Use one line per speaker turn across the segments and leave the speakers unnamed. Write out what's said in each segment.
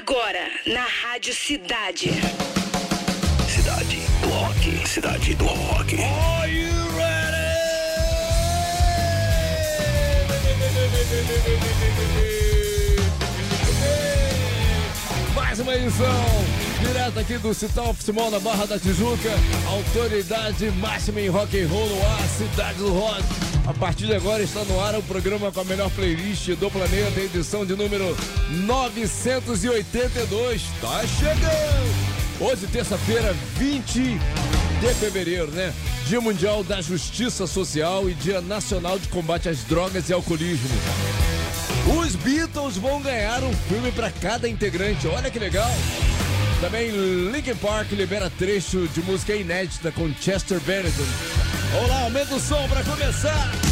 Agora, na Rádio Cidade.
Cidade do Rock. Cidade do Rock.
Are you ready? Mais uma edição, direto aqui do Cital Simão na Barra da Tijuca, autoridade máxima em rock and roll no ar, Cidade do Rock. A partir de agora está no ar o programa com a melhor playlist do planeta, edição de número 982. Tá chegando! Hoje, terça-feira, 20 de fevereiro, né? Dia Mundial da Justiça Social e Dia Nacional de Combate às Drogas e Alcoolismo. Os Beatles vão ganhar um filme para cada integrante, olha que legal! Também Linkin Park libera trecho de música inédita com Chester Bennington. Olá, aumenta o som para começar!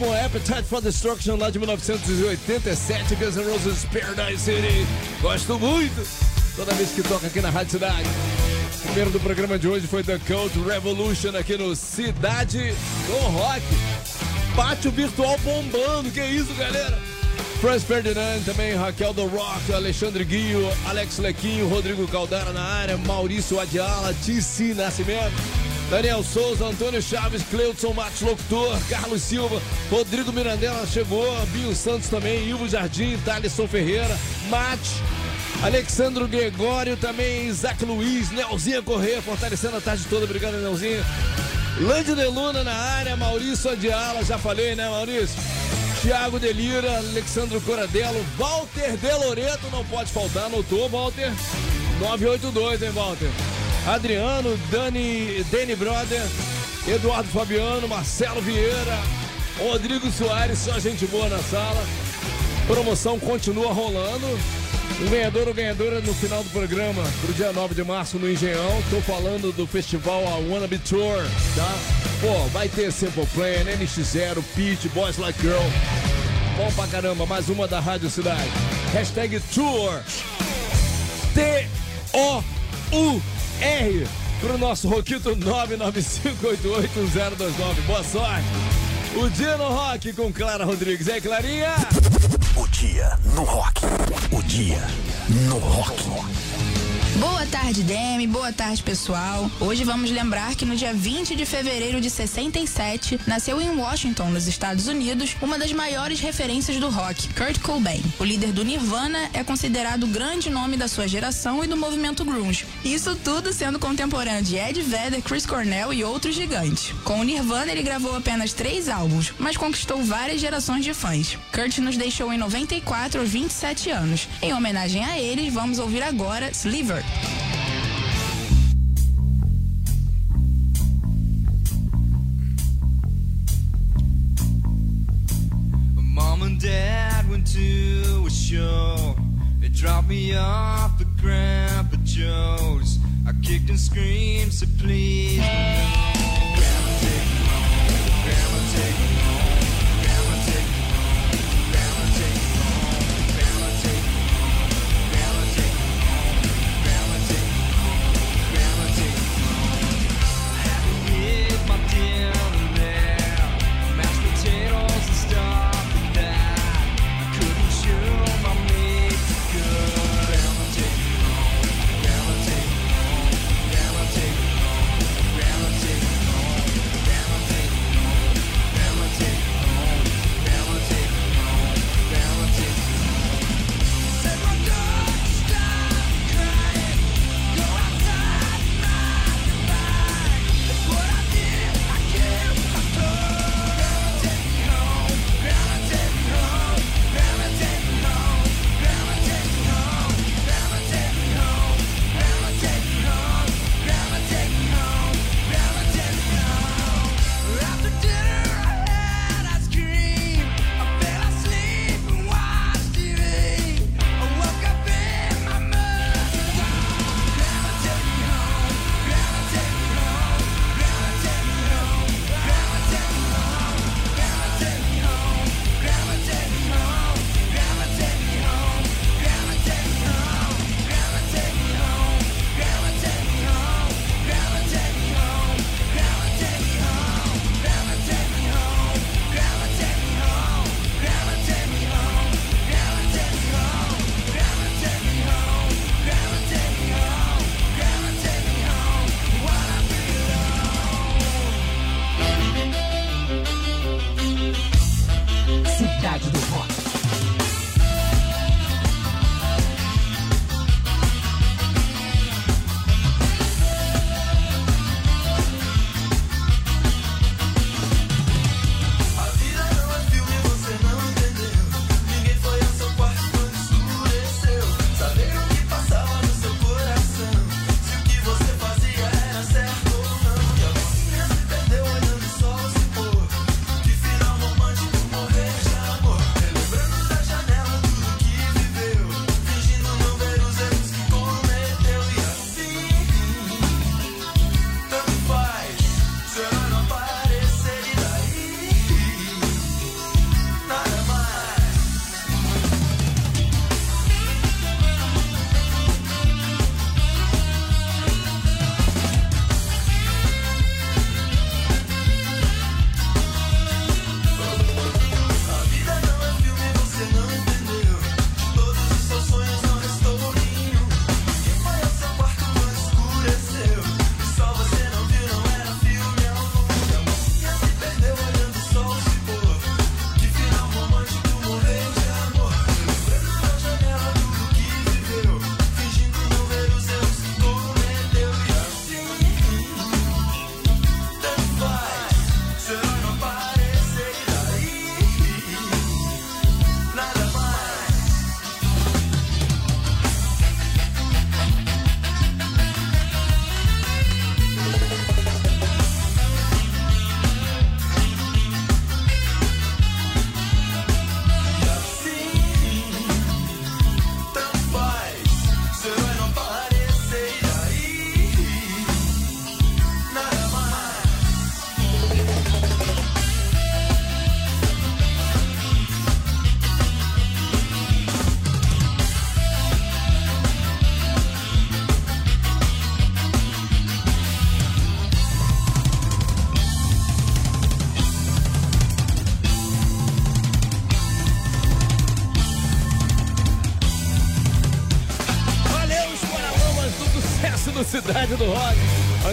Álbum Appetite for Destruction lá de 1987, Guns N' Roses Paradise City. Gosto muito toda vez que toca aqui na Rádio Cidade. O primeiro do programa de hoje foi The Cult Revolution aqui no Cidade do Rock. Pátio virtual bombando, que isso, galera? Franz Ferdinand, também Raquel do Rock, Alexandre Guio, Alex Lequinho, Rodrigo Caldara na área, Maurício Adiala, TC Nascimento, Daniel Souza, Antônio Chaves, Cleudson Matos Locutor, Carlos Silva, Rodrigo Mirandela chegou, Binho Santos também, Ivo Jardim, Thaleson Ferreira, Mate, Alexandro Gregório também, Isaac Luiz, Nelzinha Corrêa, fortalecendo a tarde toda, obrigado Nelzinha. Lande de Luna na área, Maurício Adiala, já falei, né, Maurício? Thiago Delira, Alexandro Coradello, Walter De Loreto, não pode faltar, anotou, Walter? 982, hein, Walter? Adriano, Dani, Dani Brother, Eduardo Fabiano, Marcelo Vieira, Rodrigo Soares, só gente boa na sala. Promoção continua rolando. O ganhador ou ganhadora no final do programa, pro dia 9 de março no Engenhão. Tô falando do festival A Wannabe Tour, tá? Pô, vai ter Simple Plan, NX0, Peach, Boys Like Girl. Bom pra caramba, mais uma da Rádio Cidade. Hashtag Tour. T-O-U-R. Pro nosso Roquito 995881029. Boa sorte. O dia no rock com Clara Rodrigues. Aí, Clarinha?
O dia no rock. O dia no rock.
Boa tarde, Demi. Boa tarde, pessoal. Hoje vamos lembrar que no dia 20 de fevereiro de 67, nasceu em Washington, nos Estados Unidos, uma das maiores referências do rock, Kurt Cobain. O líder do Nirvana é considerado o grande nome da sua geração e do movimento grunge. Isso tudo sendo contemporâneo de Ed Vedder, Chris Cornell e outros gigantes. Com o Nirvana, ele gravou apenas três álbuns, mas conquistou várias gerações de fãs. Kurt nos deixou em 94 aos 27 anos. Em homenagem a eles, vamos ouvir agora Sliver.
Mom and Dad went to a show. They dropped me off at Grandpa Joe's. I kicked and screamed, so please.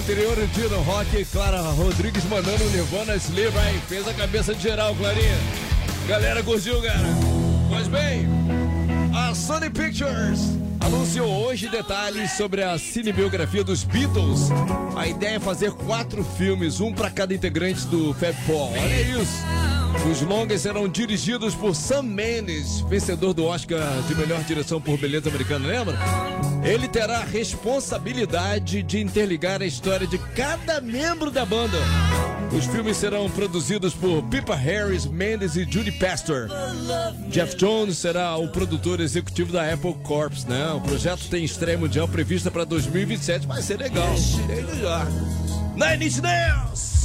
Anterior o dia no rock, Clara Rodrigues mandando o Nirvana Sleep aí. Fez a cabeça de geral, Clarinha. Galera curtiu, cara. Pois bem, a Sony Pictures anunciou hoje detalhes sobre a cinebiografia dos Beatles. A ideia é fazer quatro filmes, um para cada integrante do Fab Four. Olha isso. Os longas serão dirigidos por Sam Mendes, vencedor do Oscar de melhor direção por beleza americana, lembra? Ele terá a responsabilidade de interligar a história de cada membro da banda. Os filmes serão produzidos por Pippa Harris, Mendes e Judy Pastor. Jeff Jones será o produtor executivo da Apple Corps, né? O projeto tem estreia mundial prevista para 2027, vai ser legal. Desde já. Inch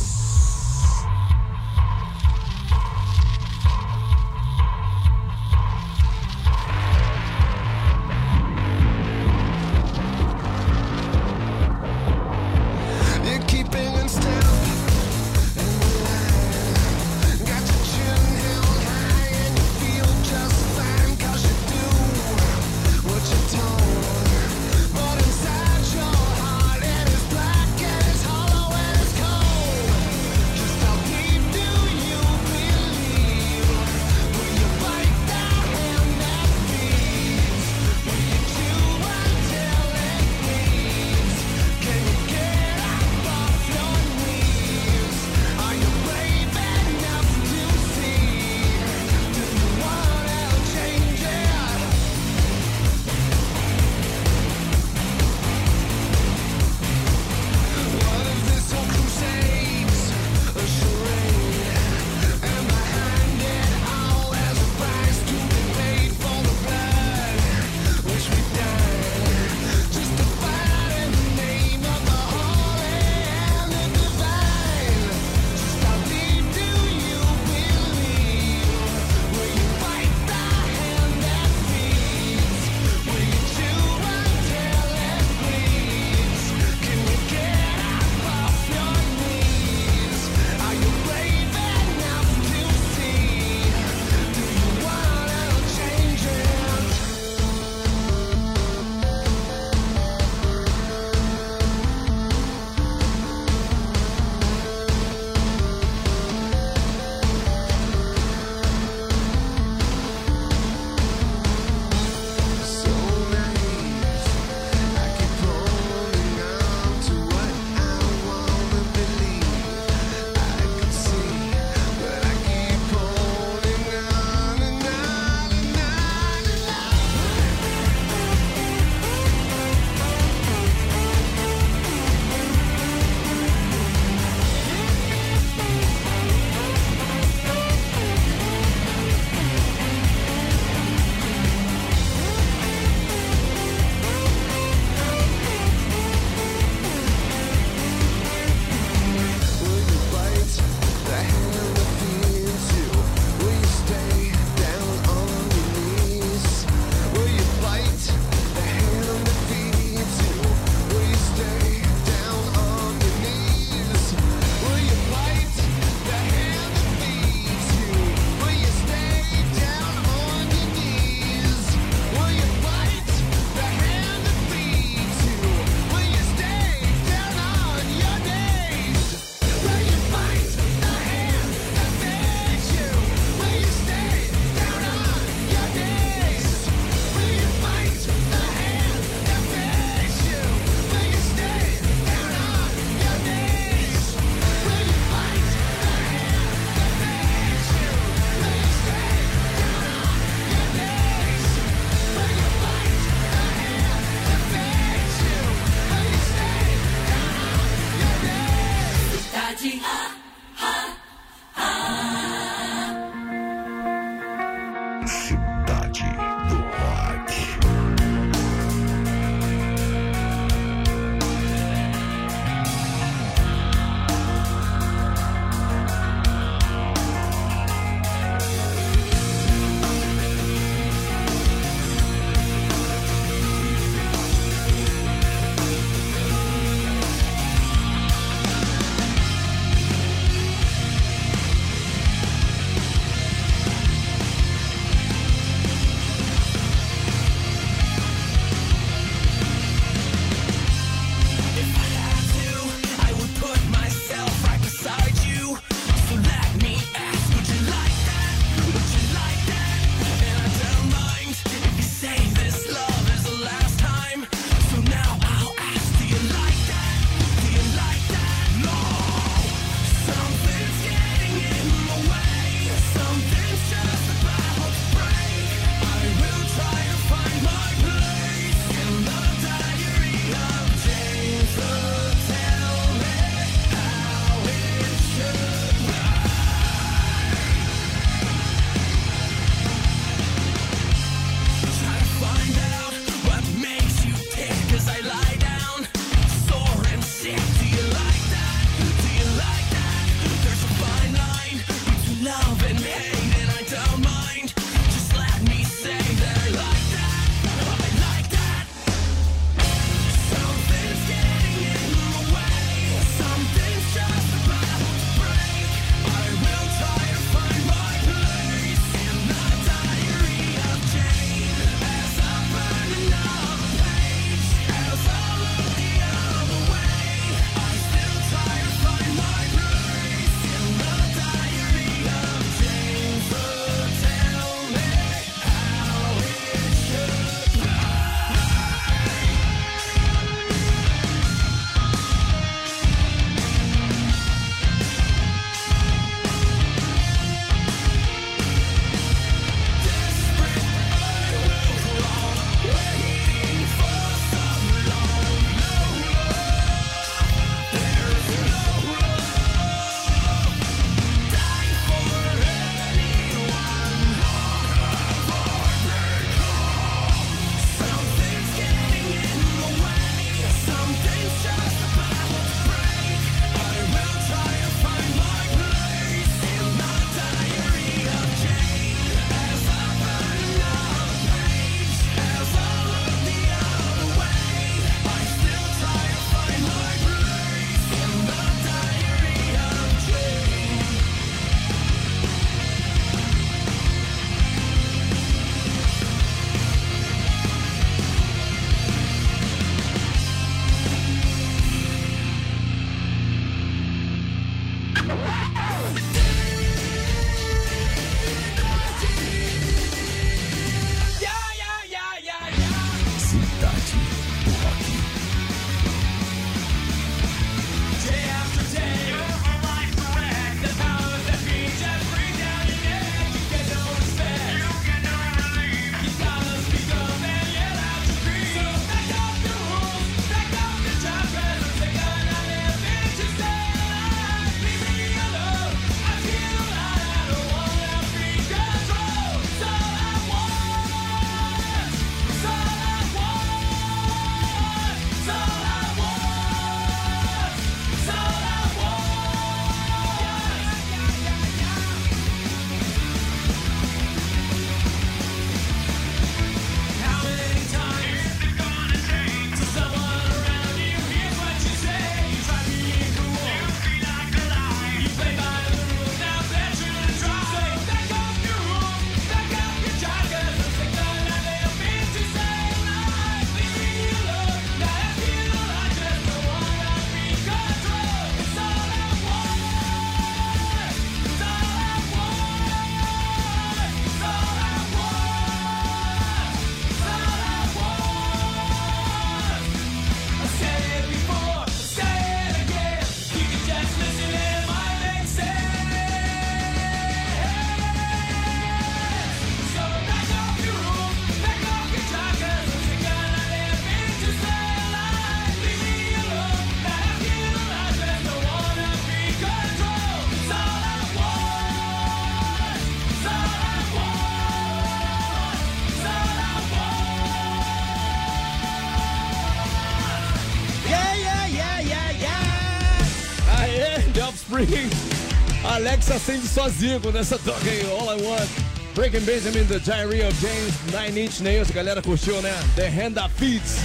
sozinho com essa toca aí, All I Want. Breaking Benjamin, The Diary of James, Nine Inch Nails, a galera curtiu, né? The Hand That Feeds.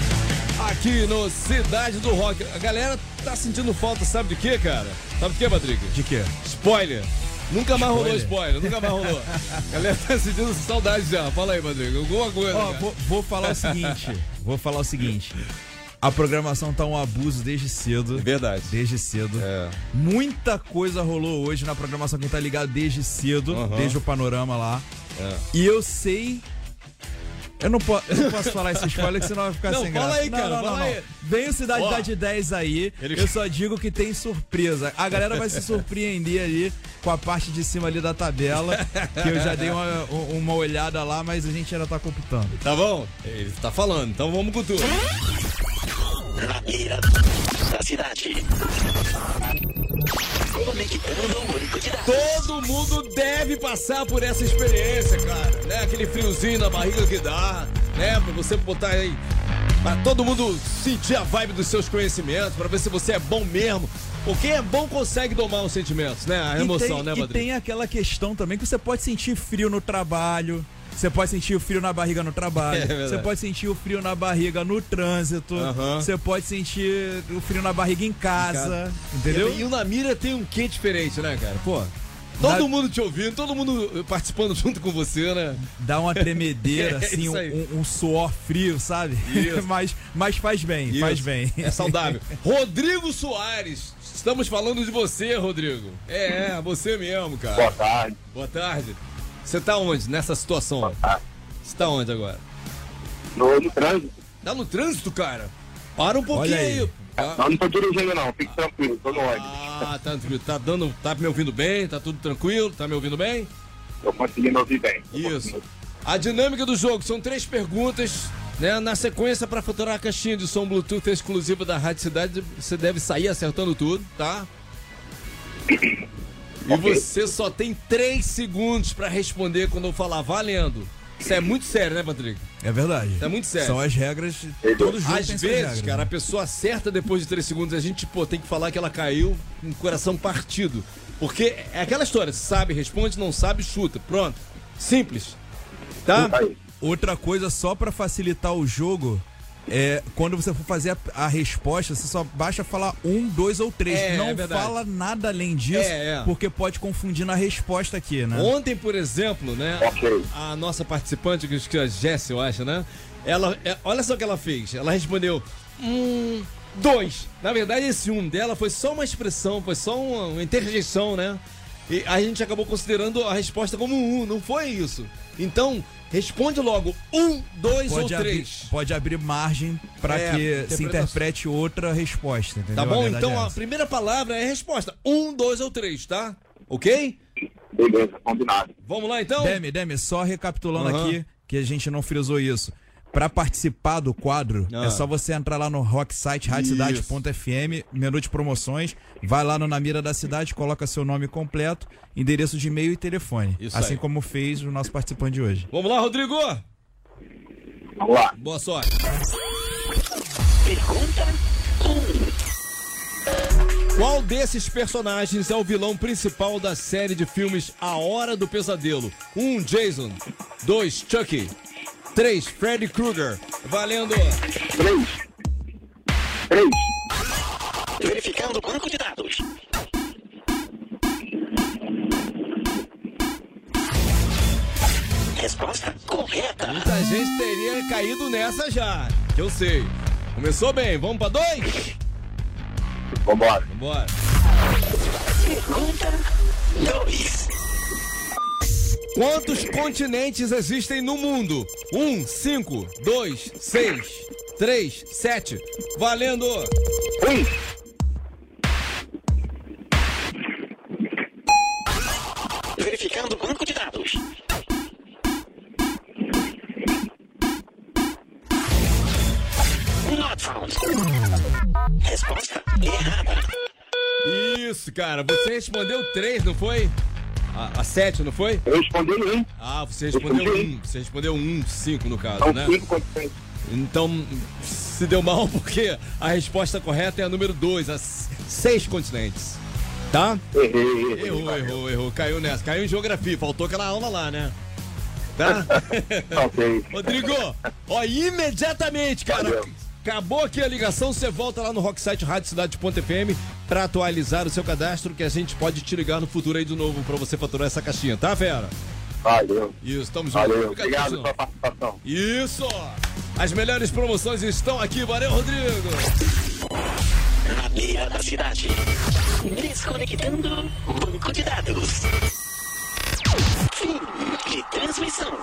Aqui no Cidade do Rock. A galera tá sentindo falta, sabe de quê, cara? Sabe de quê, Patrick?
De quê?
Spoiler. Nunca mais rolou
Spoiler.
spoiler, nunca mais rolou. A galera tá sentindo saudade já. Fala aí, Patrick. Alguma coisa.
Ó, vou, vou falar o seguinte. Vou falar o seguinte. A programação tá um abuso desde cedo.
Verdade.
Desde cedo.
É.
Muita coisa rolou hoje na programação. Quem tá ligado desde cedo,
Aham.
desde o panorama lá.
É.
E eu sei. Eu não, po- eu não posso falar esse spoiler que senão vai ficar
Não,
sem
fala
graça.
aí,
não,
cara,
não,
fala
não,
aí.
não. Vem o Cidade
Ó.
da de 10 aí.
Ele-
Eu só digo que tem surpresa. A galera vai se surpreender ali com a parte de cima ali da tabela. Que eu já dei uma, uma olhada lá, mas a gente ainda tá computando.
Tá bom? Ele tá falando, então vamos com tudo.
Na mira da cidade. Conectando o único de dados.
Todo mundo deve passar por essa experiência, cara. Né? Aquele friozinho na barriga que dá, né? Pra você botar aí. Pra todo mundo sentir a vibe dos seus conhecimentos, pra ver se você é bom mesmo. Ou quem é bom consegue domar os sentimentos, né? A
E
emoção,
tem,
né,
E
Padrinho?
tem aquela questão também que você pode sentir frio no trabalho. Você pode sentir o frio na barriga no trabalho.
É
você pode sentir o frio na barriga no trânsito.
Aham.
Você pode sentir o frio na barriga em casa. Entendeu?
E o Namira tem um quê diferente, né, cara? Pô. Todo
Na-
mundo te ouvindo, todo mundo participando junto com você, né?
Dá uma tremedeira,
É
assim, um, um- suor frio, sabe?
Isso.
mas, mas faz bem, faz
Isso.
bem.
É saudável. Rodrigo Soares. Estamos falando de você, Rodrigo. É, é, você mesmo, cara.
Boa tarde.
Boa tarde. Você tá onde nessa situação? Você tá onde agora?
No, no trânsito.
Tá no trânsito, cara? Para um pouquinho
aí.
aí. Ah,
Não, não tô dirigindo não, fique tranquilo, tô no ônibus.
Ah, tá tranquilo. Tá dando. Tá me ouvindo bem? Tá tudo tranquilo? Tá me ouvindo bem?
Tô conseguindo ouvir bem.
Isso. A dinâmica do jogo são três perguntas, né? Na sequência, para faturar a caixinha de som Bluetooth exclusiva da Rádio Cidade, você deve sair acertando tudo, tá? E você só tem três segundos para responder quando eu falar valendo. Isso é muito sério, né, Patrick?
É verdade.
É muito sério.
São as regras. Todo jogo
Às vezes,
regras,
cara,
né?
a pessoa acerta depois de três segundos, a gente, pô, tem que falar que ela caiu com o coração partido. Porque é aquela história, sabe, responde, não sabe, chuta. Pronto. Simples. Tá?
Outra coisa, só pra facilitar o jogo, é quando você for fazer a, a resposta, você só basta falar um, dois ou três.
É,
Não
é
fala nada além disso,
É, é.
porque pode confundir na resposta aqui, né?
Ontem, por exemplo, né? A nossa participante, que acho que é a Jéssica, eu acho, né? Ela, é, olha só o que ela fez. Ela respondeu um, dois. Na verdade, esse um dela foi só uma expressão, foi só uma, uma interjeição, né? E a gente acabou considerando a resposta como um, não foi isso. Então, responde logo um, dois
Pode,
ou
abrir,
três.
pode abrir margem pra
É,
que se interprete outra resposta, entendeu?
Tá
A
bom?
verdade
Então
é
a primeira palavra é a resposta. Um, dois ou três, tá? Ok?
Beleza, combinado.
Vamos lá então?
Demi, Demi, só recapitulando
Aham.
aqui, que a gente não frisou isso. Pra participar do quadro,
Ah.
é só você entrar lá no rock site radiocidade.fm, menu de promoções, vai lá no Na Mira da Cidade, coloca seu nome completo, endereço de e-mail e telefone.
Isso
assim
aí.
como fez o nosso participante de hoje.
Vamos lá, Rodrigo!
Vamos lá.
Boa sorte.
Pergunta
Qual desses personagens é o vilão principal da série de filmes A Hora do Pesadelo? 1. Um, Jason. 2. Chucky. 3. Freddy Krueger. Valendo!
Três. Três.
verificando o banco de dados. Resposta correta.
Muita gente teria caído nessa já, que eu sei. Começou bem, vamos pra dois?
Vambora.
Vambora.
Pergunta 2.
Quantos continentes existem no mundo? 1, 5, 2, 6, 3, 7. Valendo!
Um.
Verificando o banco de dados. Not found. Resposta errada.
Isso, cara. Você respondeu 3, não foi? A, a 7, não foi?
Eu respondi um.
Ah, você respondeu
respondi
1. Você respondeu 1, 5 no caso,
São
né?
cinco continentes.
Então, se deu mal porque a resposta correta é a número 2, as seis continentes. Tá?
Errei, errei.
Errou, errou, errou. Caiu nessa. Caiu em geografia. Faltou aquela aula lá, né? Tá?
Ok.
Rodrigo, ó, imediatamente, cara.
Valeu.
Acabou aqui a ligação, você volta lá no Rocksite Rádio Cidade.fm pra atualizar o seu cadastro que a gente pode te ligar no futuro aí de novo pra você faturar essa caixinha, tá, fera?
Valeu.
Isso, estamos juntos.
Valeu. Obrigado pela participação.
Isso! As melhores promoções estão aqui, valeu, Rodrigo!
Na beira da cidade. Desconectando banco de dados. Fim de transmissão.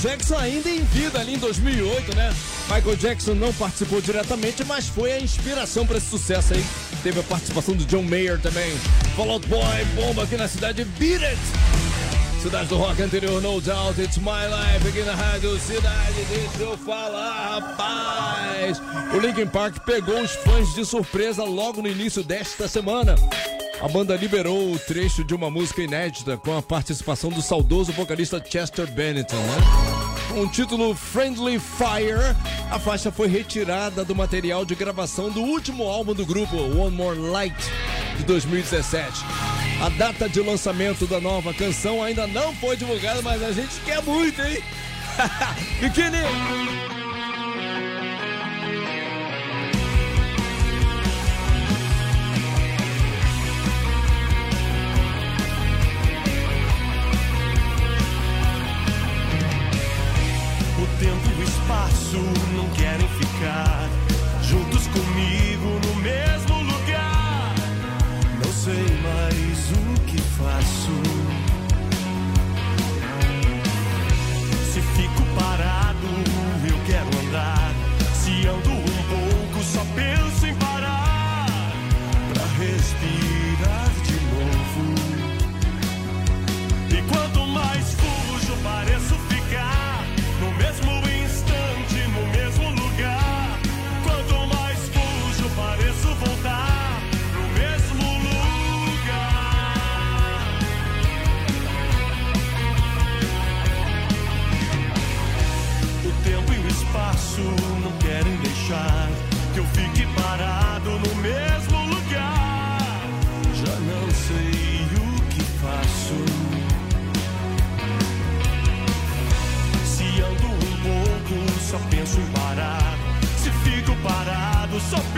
Jackson ainda em vida ali em 2008, né? Michael Jackson não participou diretamente, mas foi a inspiração para esse sucesso aí. Teve a participação do John Mayer também. Fall Out Boy, bomba aqui na cidade Beat It. Cidade do rock anterior, no doubt, it's my life aqui na rádio Cidade. Deixa eu falar, rapaz. O Linkin Park pegou os fãs de surpresa logo no início desta semana. A banda liberou o trecho de uma música inédita com a participação do saudoso vocalista Chester Bennington, né? Com o título Friendly Fire, a faixa foi retirada do material de gravação do último álbum do grupo, One More Light, de 2017. A data de lançamento da nova canção ainda não foi divulgada, mas a gente quer muito, hein? Biquíni!
Espaço não querem ficar deixar que eu fique parado no mesmo lugar. Já não sei o que faço. Se ando um pouco, só penso em parar. Se fico parado, só penso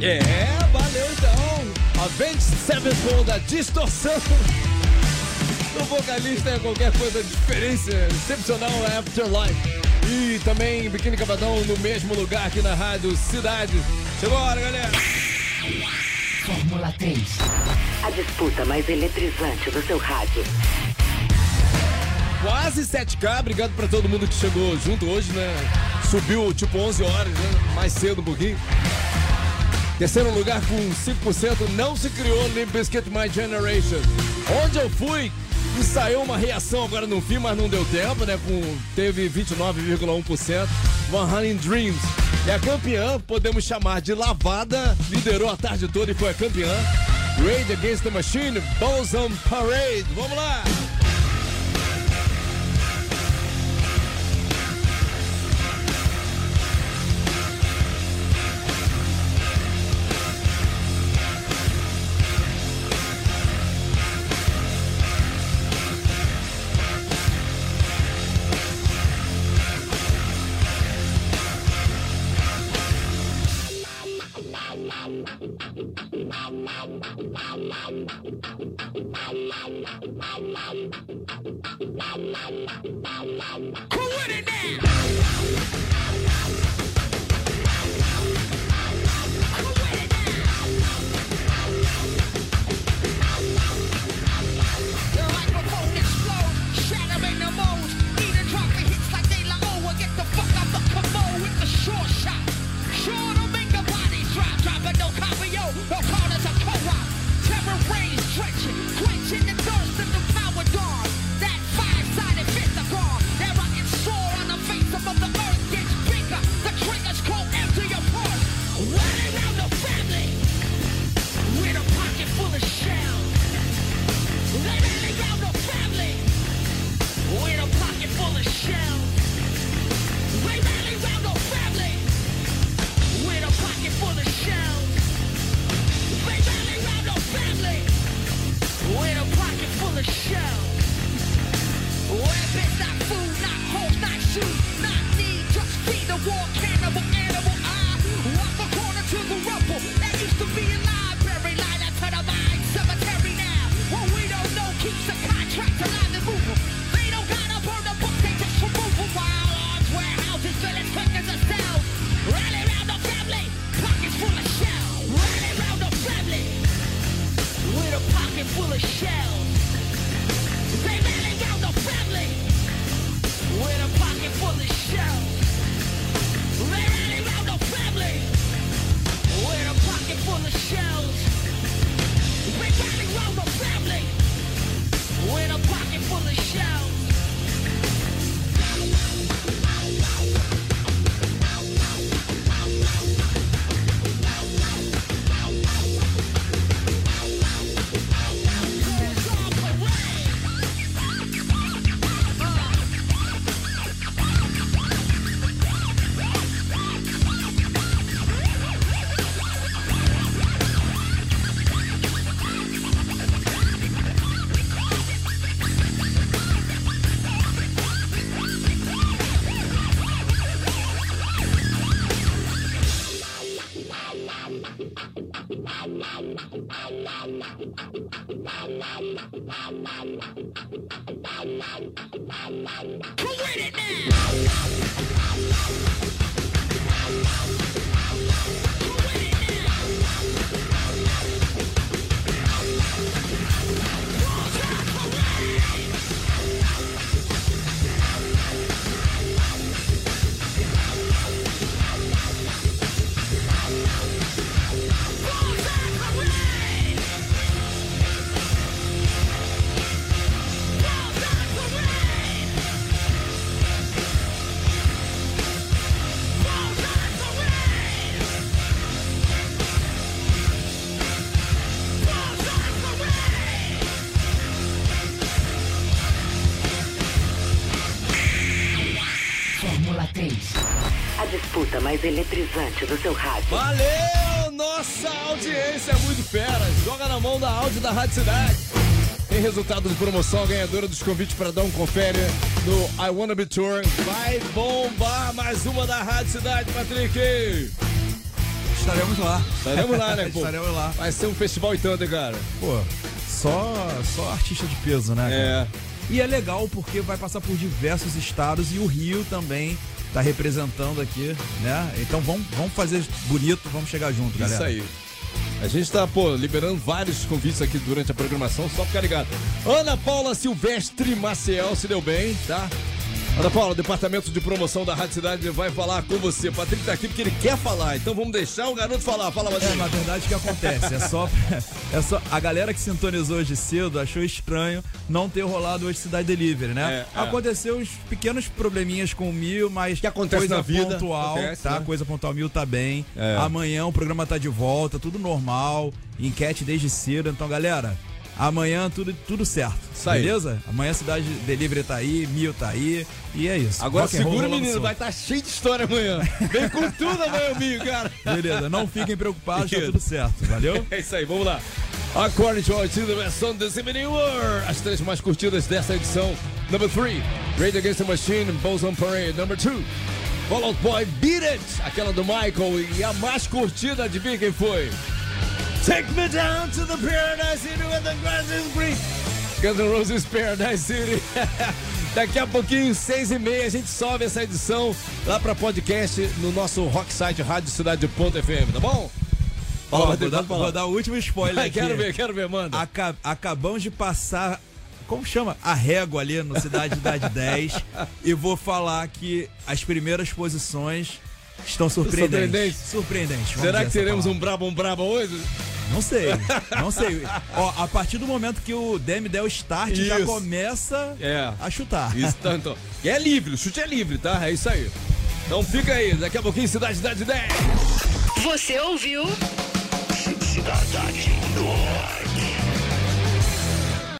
É, valeu então. Avenged Sevenfold, a distorção do vocalista é qualquer coisa de diferença excepcional é Afterlife. E também Biquíni Cavadão no mesmo lugar aqui na Rádio Cidade. Chegou a hora, galera.
Fórmula 3. A disputa mais eletrizante do seu rádio.
Quase 7K, obrigado pra todo mundo que chegou junto hoje, né? Subiu tipo 11 horas, né? Mais cedo um pouquinho. Terceiro lugar com 5%, não se criou Limp Bizkit My Generation. Onde eu fui, ensaiou uma reação agora no fim, mas não deu tempo, né? Com, teve 29,1%. One Honey Dreams. E a campeã, podemos chamar de lavada, liderou a tarde toda e foi a campeã. Rage Against the Machine, Bosom Parade. Vamos lá!
Do seu rádio.
Valeu! Nossa audiência é muito fera. Joga na mão da áudio da Rádio Cidade. Tem resultado de promoção, a ganhadora dos convites para dar um confere no I Wanna Be Tour. Vai bombar mais uma da Rádio Cidade, Patrick.
Estaremos lá.
Estaremos lá, né, pô?
Estaremos lá.
Vai ser um festival e tanto, hein, cara.
Pô, só, só artista de peso, né? cara?
É.
E é legal porque vai passar por diversos estados e o Rio também tá representando aqui, né? Então vamos, vamos fazer bonito, vamos chegar junto, galera.
Isso aí. A gente tá, pô, liberando vários convites aqui durante a programação, só ficar ligado. Ana Paula Silvestre Maciel se deu bem, tá? Ana Paula, departamento de promoção da Rádio Cidade vai falar com você. Patrick tá aqui porque ele quer falar, então vamos deixar o garoto falar. Fala,
É,
Patrick.
na verdade, o que acontece? É só, é só. A galera que sintonizou hoje cedo achou estranho não ter rolado hoje Cidade Delivery, né?
É, é.
Aconteceu uns pequenos probleminhas com o Mil, mas.
Que acontece
coisa
na vida,
pontual,
acontece,
tá?
né?
Coisa pontual, Mil tá bem.
É.
Amanhã o programa tá de volta, tudo normal. Enquete desde cedo. Então, galera. Amanhã tudo, tudo certo,
Isso aí.
beleza? Amanhã a Cidade Delivery tá aí, Mil tá aí, e é isso.
Agora
Rock
segura, menino, vai estar cheio de história amanhã. Vem com tudo amanhã, amigo, cara.
Beleza, não fiquem preocupados, tá tudo certo, valeu?
É isso aí, vamos lá. According to our team, the best song this evening were as três mais curtidas dessa edição. Number 3, Rage Against the Machine, Bulls on Parade. Number 2, Fall Out Boy, Beat It, aquela do Michael. E a mais curtida, adivinha quem foi? Take me down to the Paradise City where the grass is green. Guns N' Roses Paradise City. Daqui a pouquinho, seis e meia, a gente sobe essa edição lá pra podcast no nosso rock site radiocidade.fm, tá bom?
Ó,
Fala,
vou, dar, vou dar o último spoiler aqui.
quero ver, quero ver, manda.
Aca- acabamos de passar, como chama? A régua ali no Cidade Idade 10. e vou falar que as primeiras posições estão surpreendentes.
Surpreendentes? Será que teremos
palavra.
um brabo um brabo hoje?
Não sei, não sei. Ó, a partir do momento que o Demi der o start, já
Isso.
começa
É.
a chutar.
Isso, tá, então. E é livre, o chute é livre, tá? É isso aí. Então fica aí, daqui a pouquinho, Cidade Idade 10.
Você ouviu?
Cidade do Rock.